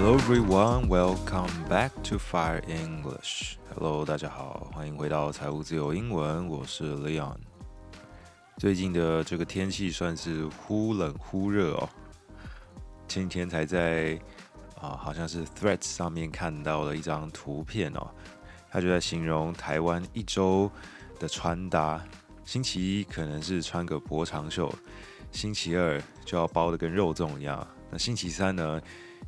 Hello everyone, welcome back to Fire English. Hello，大家好，欢迎回到财务自由英文，我是 Leon。最近的这个天气算是忽冷忽热哦。前天才在啊，好像是 Threads 上面看到了一张图片哦，他就在形容台湾一周的穿搭。星期一可能是穿个薄长袖，星期二就要包得跟肉粽一样，那星期三呢，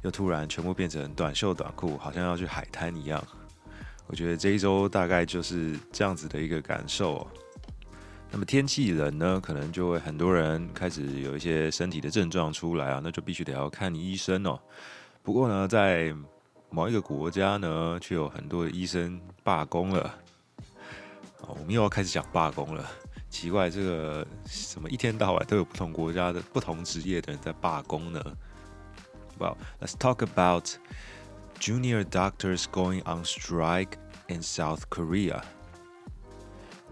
又突然全部变成短袖短裤，好像要去海滩一样。我觉得这一周大概就是这样子的一个感受。那么天气冷呢，可能就会很多人开始有一些身体的症状出来啊，那就必须得要看医生哦。不过呢，在某一个国家呢，却有很多的医生罢工了。我们又要开始讲罢工了。奇怪，这个什么一天到晚都有不同国家的不同职业的人在罢工呢 ？Well, let's talk about junior doctors going on strike in South Korea.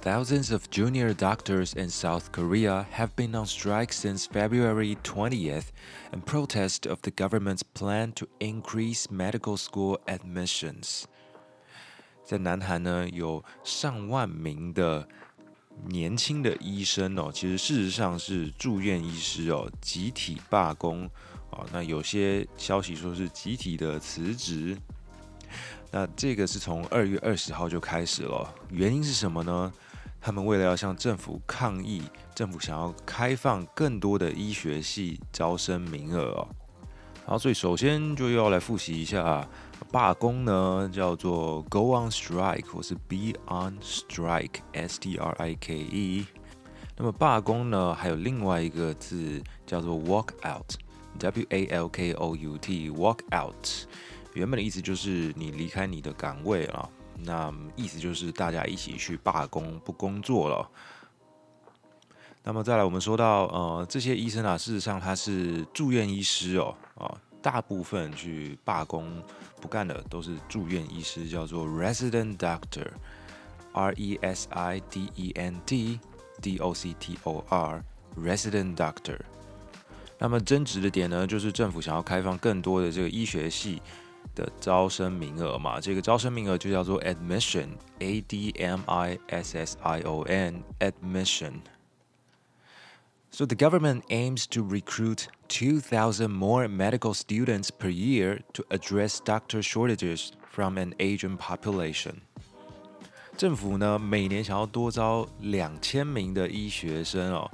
Thousands of junior doctors in South Korea have been on strike since February 20th in protest of the government's plan to increase medical school admissions. 在南韩呢，有上万名的年轻的医生哦，其实事实上是住院医师哦，集体罢工 哦。那有些消息说是集体的辞职。那这个是从二月二十号就开始了，原因是什么呢？他们为了要向政府抗议，政府想要开放更多的医学系招生名额哦。好，所以首先就要来复习一下。罢工呢，叫做 go on strike 或是 be on strike，S T R I K E。那么罢工呢，还有另外一个字叫做 walk out” W a l k o u t walk out，。原本的意思就是你离开你的岗位了，那意思就是大家一起去罢工，不工作了。那么再来，我们说到呃，这些医生啊，事实上他是住院医师哦，啊。大部分去罢工不干的都是住院医师，叫做 resident doctor，R E S I D E N T D O C T O R，resident doctor。那么争执的点呢，就是政府想要开放更多的这个医学系的招生名额嘛，这个招生名额就叫做 admission，A D M I S S I O N，admission。So the government aims to recruit 2,000 more medical students per year to address doctor shortages from an aging population. 政府呢，每年想要多招两千名的医学生哦，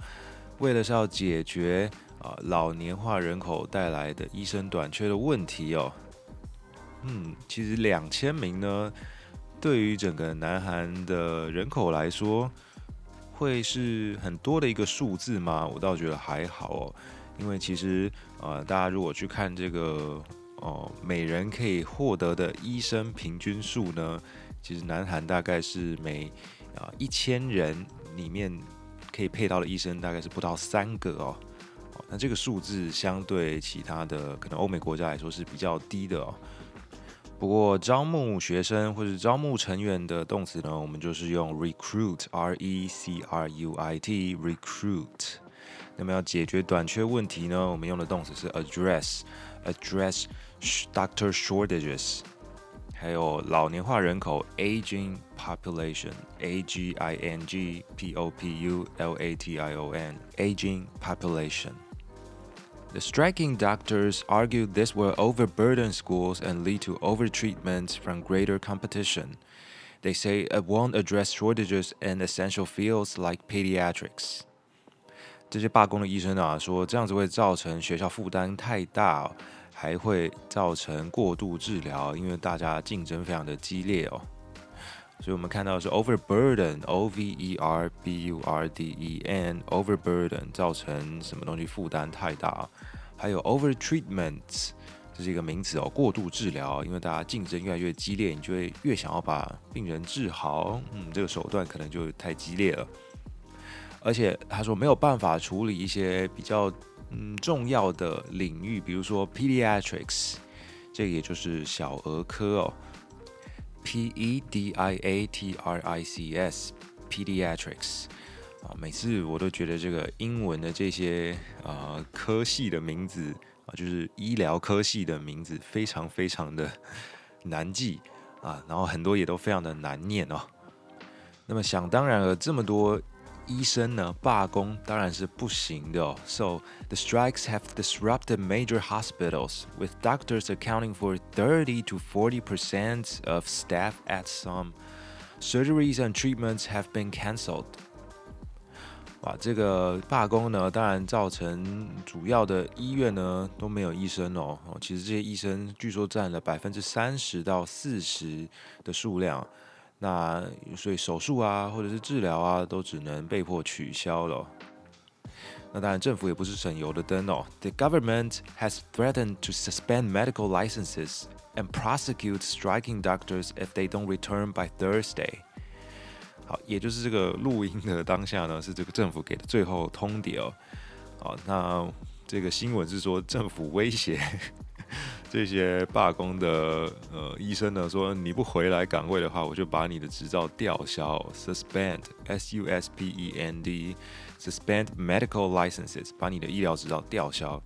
为了是要解决啊老年化人口带来的医生短缺的问题哦。嗯，其实两千名呢，对于整个南韩的人口来说，会是很多的一个数字吗？我倒觉得还好哦，因为其实呃，大家如果去看这个哦、每人可以获得的医生平均数呢，其实南韩大概是每啊一千人里面可以配到的医生大概是不到三个哦。那这个数字相对其他的可能欧美国家来说是比较低的哦。不过招募学生或者招募成员的动词呢，我们就是用 recruit，R E C R U I T，recruit。那么要解决短缺问题呢，我们用的动词是 address，address doctor shortages。还有老年化人口 aging population，A G I N G P O P U L A T I O N，aging population。The striking doctors argue this will overburden schools and lead to overtreatment from greater competition. They say it won't address shortages in essential fields like pediatrics. 这些罢工的医生啊，说这样子会造成学校负担太大，还会造成过度治疗，因为大家竞争非常的激烈哦。 所以我们看到是 overburden，O V E R B U R D E N，overburden 造成什么东西负担太大？还有 overtreatment，这是一个名词哦，过度治疗，因为大家竞争越来越激烈，你就会越想要把病人治好，嗯，这个手段可能就太激烈了。而且他说没有办法处理一些比较嗯重要的领域，比如说 pediatrics，这个也就是小儿科哦。P E D I A T R I C S，Pediatrics 啊，每次我都觉得这个英文的这些啊科系的名字啊，就是医疗科系的名字，非常非常的 难记啊，然后很多也都非常的难念哦。那么想当然了，这么多医生呢罢工当然是不行的哦。So the strikes have disrupted major hospitals, with doctors accounting for 30 to 40 percent of staff at some surgeries and treatments have been cancelled. 哇，这个罢工呢，当然造成主要的医院呢都没有医生哦。哦，其实这些医生据说占了百分之三十到四十的数量。 那所以手术啊，或者是治疗啊，都只能被迫取消了。那当然，政府也不是省油的灯哦。The government has threatened to suspend medical licenses and prosecute striking doctors if they don't return by Thursday。好，也就是这个录音的当下呢，是这个政府给的最后通牒哦。好，那这个新闻是说政府威胁。这些罢工的呃医生呢说，你不回来岗位的话，我就把你的执照吊销，suspend，s u s p e n d，suspend medical licenses，把你的医疗执照吊销，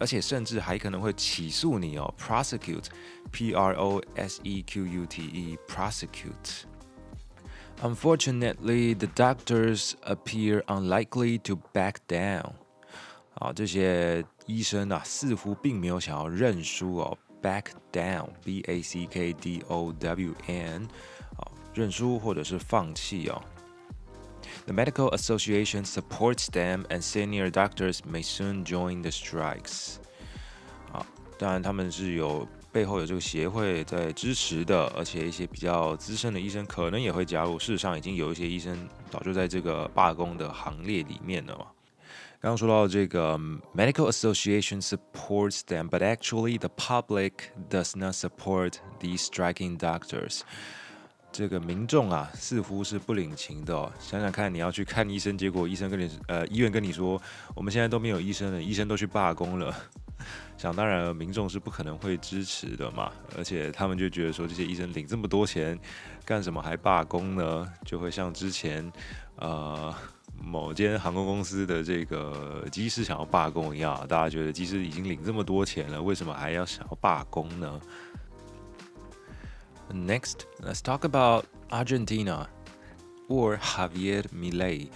而且甚至还可能会起诉你哦，prosecute，p r o s e q u t e，prosecute。Unfortunately, the doctors appear unlikely to back down. 啊，这些医生啊，似乎并没有想要认输哦，back down，b a c k d o w n，啊，认输或者是放弃哦。The medical association supports them, and senior doctors may soon join the strikes。啊，当然他们是有背后有这个协会在支持的，而且一些比较资深的医生可能也会加入。事实上，已经有一些医生早就在这个罢工的行列里面了嘛。刚刚说到这个 medical association supports them, but actually the public does not support these striking doctors。这个民众啊，似乎是不领情的。想想看，你要去看医生，结果医生跟你呃医院跟你说，我们现在都没有医生了，医生都去罢工了。想当然，民众是不可能会支持的嘛。而且他们就觉得说，这些医生领这么多钱，干什么还罢工呢？就会像之前呃。某间航空公司的这个机师想要罢工一样，大家觉得机师已经领这么多钱了，为什么还要想要罢工呢？Next, let's talk about Argentina or Javier Milei。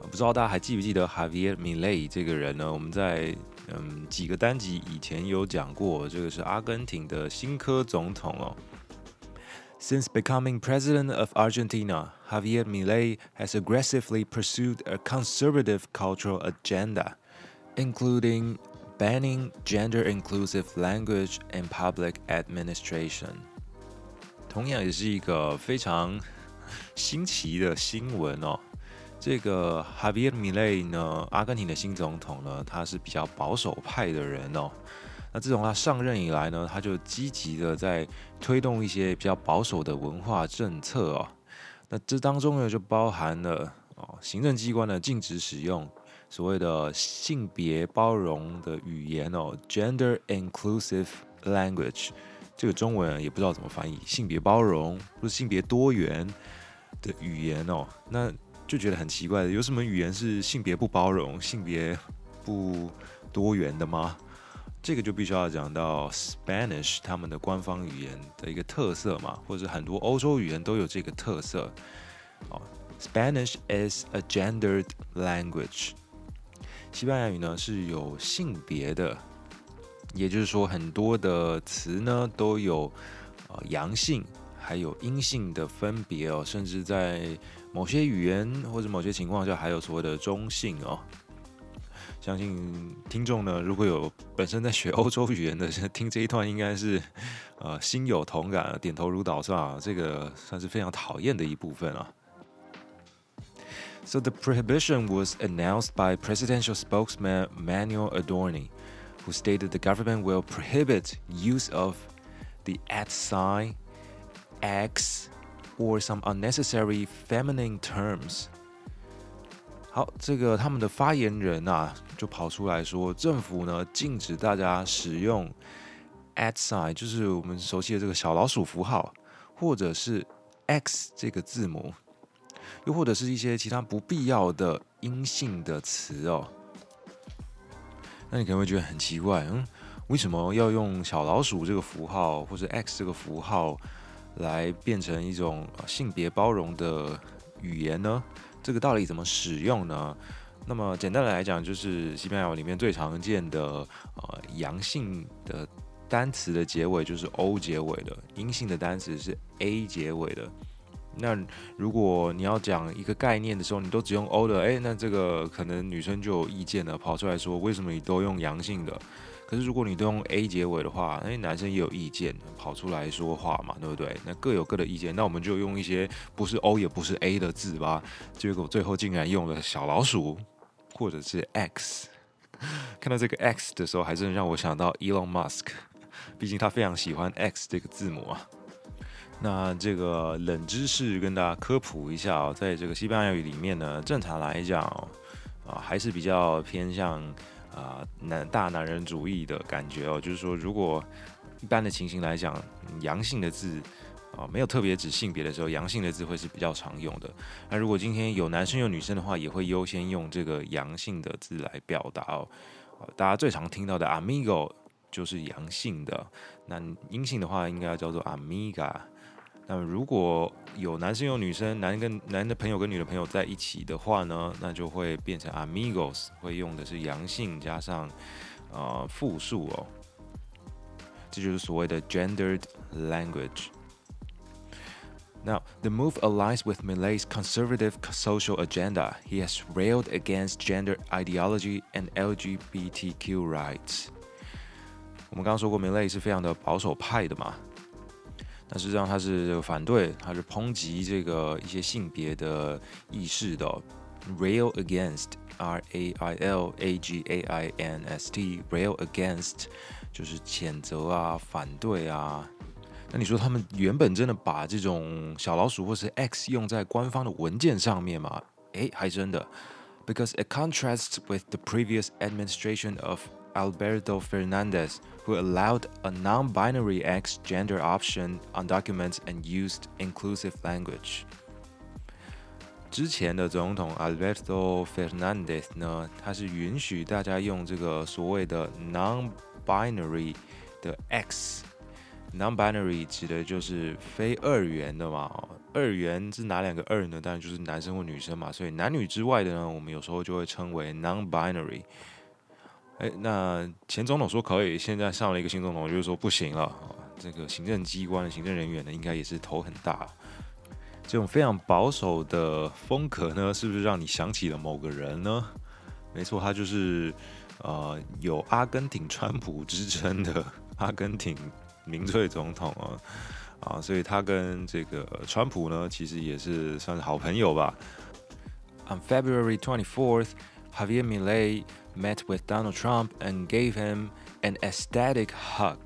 不知道大家还记不记得 Javier Milei 这个人呢？我们在嗯几个单集以前有讲过，这个是阿根廷的新科总统哦。Since becoming president of Argentina, Javier Milei has aggressively pursued a conservative cultural agenda, including banning gender-inclusive language in public administration. 同样也是一个非常新奇的新闻哦。这个 Javier Milei 呢，阿根廷的新总统呢，他是比较保守派的人哦。 自从他上任以来呢，他就积极的在推动一些比较保守的文化政策哦。那这当中呢，就包含了哦，行政机关呢禁止使用所谓的性别包容的语言哦，gender inclusive language，这个中文也不知道怎么翻译，性别包容或是性别多元的语言哦，那就觉得很奇怪的，有什么语言是性别不包容、性别不多元的吗？这个就必须要讲到 Spanish 他们的官方语言的一个特色嘛，或者很多欧洲语言都有这个特色。哦，Spanish is a gendered language。西班牙语呢是有性别的，也就是说很多的词呢都有呃阳性还有阴性的分别哦，甚至在某些语言或者某些情况下还有所谓的中性哦。相信听众呢，如果有本身在学欧洲语言的，听这一段应该是呃心有同感，点头如捣蒜啊。这个算是非常讨厌的一部分啊。So the prohibition was announced by presidential spokesman Manuel Adorni, who stated the government will prohibit use of the at sign, X, or some unnecessary feminine terms. 好，这个他们的发言人啊，就跑出来说，政府呢禁止大家使用 at sign，就是我们熟悉的这个小老鼠符号，或者是 X 这个字母，又或者是一些其他不必要的阴性的词哦。那你可能会觉得很奇怪，嗯，为什么要用小老鼠这个符号或者 X 这个符号来变成一种性别包容的语言呢？这个到底怎么使用呢？那么简单的来讲，就是西班牙语里面最常见的呃阳性的单词的结尾就是 O 结尾的，阴性的单词是 A 结尾的。那如果你要讲一个概念的时候，你都只用 O 的，诶，那这个可能女生就有意见了，跑出来说为什么你都用阳性的？可是如果你都用 A 结尾的话，诶，男生也有意见，跑出来说话嘛，对不对？那各有各的意见，那我们就用一些不是 O 也不是 A 的字吧。结果最后竟然用了小老鼠，或者是 X。看到这个 X 的时候，还真让我想到 Elon Musk，毕竟他非常喜欢 X 这个字母啊。那这个冷知识跟大家科普一下哦，在这个西班牙语里面呢，正常来讲啊，还是比较偏向啊男大男人主义的感觉哦。就是说，如果一般的情形来讲，阳性的字啊没有特别指性别的时候，阳性的字会是比较常用的。那如果今天有男生有女生的话，也会优先用这个阳性的字来表达哦。大家最常听到的 amigo 就是阳性的，那阴性的话应该要叫做 amiga。那么如果有男生有女生，男跟男的朋友跟女的朋友在一起的话呢，那就会变成 amigos，会用的是阳性加上呃复数哦，这就是所谓的 gendered language。Now, the move aligns with Milei's conservative social agenda. He has railed against gender ideology and LGBTQ rights. 我们刚刚说过，Milei 是非常的保守派的嘛。 那实际上他是反对，他是抨击这个一些性别的意识的哦。Rail against，R A I L A G A I N S T，rail against 就是谴责啊、反对啊。那你说他们原本真的把这种小老鼠或是 X 用在官方的文件上面吗？诶，还真的。Because it contrasts with the previous administration of Alberto Fernandez, who allowed a non-binary X gender option on documents and used inclusive language. 之前的总统 Alberto Fernandez 呢，他是允许大家用这个所谓的 non-binary 的 X。non-binary 指的就是非二元的嘛。二元是哪两个二呢？当然就是男生或女生嘛。所以男女之外的呢，我们有时候就会称为 non-binary。 哎，那前总统说可以，现在上了一个新总统，就是说不行了。这个行政机关的行政人员呢，应该也是头很大。这种非常保守的风格呢，是不是让你想起了某个人呢？没错，他就是呃有阿根廷川普之称的阿根廷民粹总统啊啊，所以他跟这个川普呢，其实也是算是好朋友吧。On February twenty fourth, Javier Milei met with Donald Trump and gave him an ecstatic hug。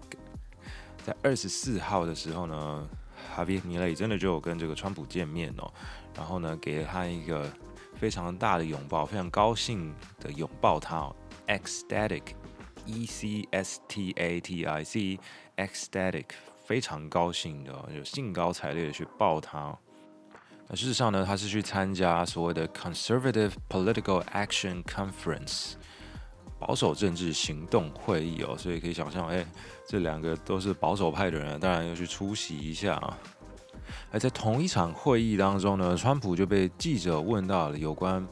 在二十四号的时候呢，Javier Milei 真的就跟这个川普见面哦，然后呢，给了他一个非常大的拥抱，非常高兴的拥抱他哦，ecstatic，e c s t a t i c，ecstatic，非常高兴的，就兴高采烈的去抱他。那事实上呢，他是去参加所谓的 Conservative Political Action Conference。保守政治行动会议哦，所以可以想象，哎，这两个都是保守派的人，当然要去出席一下啊。而在同一场会议当中呢，川普就被记者问到了有关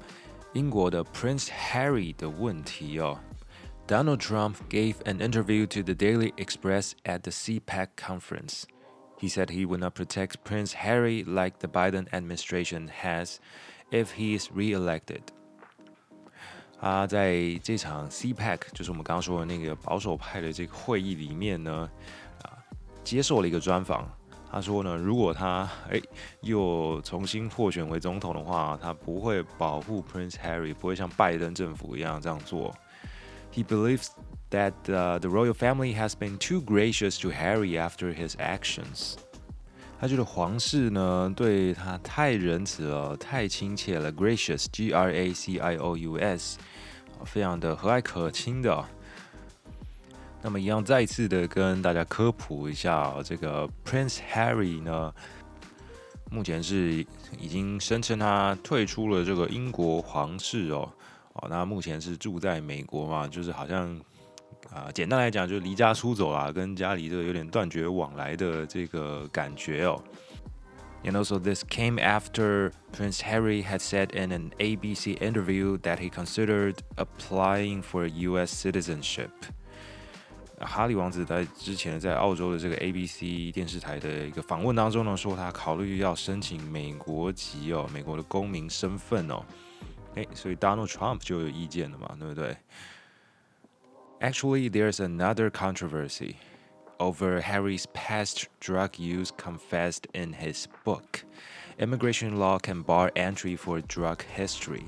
英国的 Prince Harry 的问题哦。Donald Trump gave an interview to the Daily Express at the CPAC conference. He said he would not protect Prince Harry like the Biden administration has if he is re-elected. 他在这场 CPAC，就是我们刚刚说的那个保守派的这个会议里面呢，啊，接受了一个专访。他说呢，如果他诶又重新获选为总统的话，他不会保护 Prince Harry，不会像拜登政府一样这样做。He believes that the royal family has been too gracious to Harry after his actions. 他觉得皇室呢对他太仁慈了，太亲切了，gracious，G R A C I O U S，非常的和蔼可亲的。那么一样再次的跟大家科普一下，这个 Prince Harry 呢，目前是已经声称他退出了这个英国皇室哦，哦，那目前是住在美国嘛，就是好像啊、简单来讲就是离家出走啊，跟家里这个有点断绝往来的这个感觉哦。And also, this came after Prince Harry had said in an ABC interview that he considered applying for U.S. citizenship. 哈利王子在之前在澳洲的这个 ABC 电视台的一个访问当中呢，说他考虑要申请美国籍哦，美国的公民身份哦。诶，所以 Donald Trump 就有意见了嘛，对不对？Actually, there's another controversy. Over Harry's past drug use confessed in his book. Immigration law can bar entry for drug history.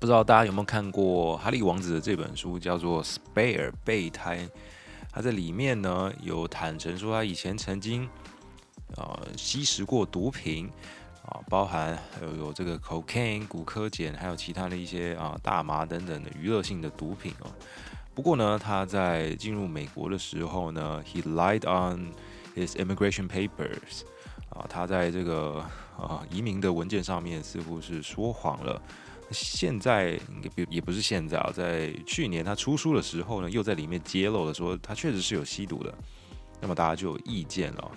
不知道大家有没有看过哈利王子的这本书，叫做《Spare》备胎。他在里面呢有坦诚说，他以前曾经呃吸食过毒品啊，包含有有这个 cocaine 古柯碱，还有其他的一些啊大麻等等的娱乐性的毒品哦。不过呢，他在进入美国的时候呢，he lied on his immigration papers，啊，他在这个啊移民的文件上面似乎是说谎了。现在也也不是现在啊，在去年他出书的时候呢，又在里面揭露了说他确实是有吸毒的。那么大家就有意见了。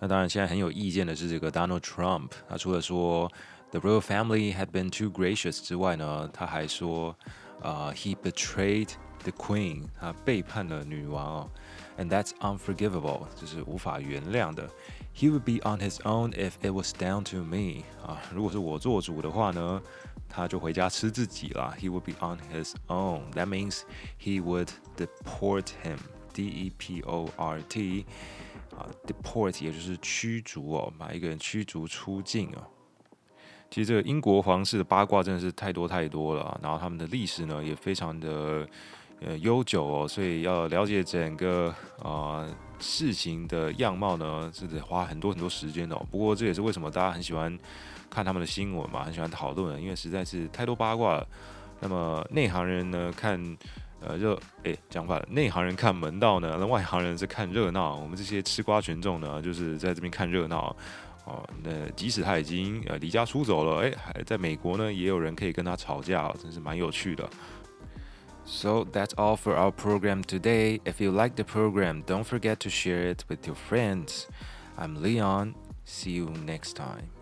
那当然，现在很有意见的是这个 Donald Trump，他除了说 the royal family had been too gracious 之外呢，他还说。啊、uh,，he betrayed the queen，他背叛了女王哦，and that's unforgivable，这是无法原谅的。He would be on his own if it was down to me，啊，如果是我做主的话呢，他就回家吃自己了。He would be on his own，that means he would deport him，D E P O R T，啊，deport 也就是驱逐哦，把一个人驱逐出境哦。 其实这个英国皇室的八卦真的是太多太多了，然后他们的历史呢也非常的呃悠久哦，所以要了解整个啊、呃、事情的样貌呢，是得花很多很多时间的。不过这也是为什么大家很喜欢看他们的新闻嘛，很喜欢讨论，因为实在是太多八卦了。那么内行人呢看呃热诶讲反了，内行人看门道呢，那外行人是看热闹。我们这些吃瓜群众呢，就是在这边看热闹。哦，那即使他已经呃离家出走了，诶，还在美国呢，也有人可以跟他吵架，真是蛮有趣的。So that's all for our program today. If you like the program, don't forget to share it with your friends. I'm Leon. See you next time.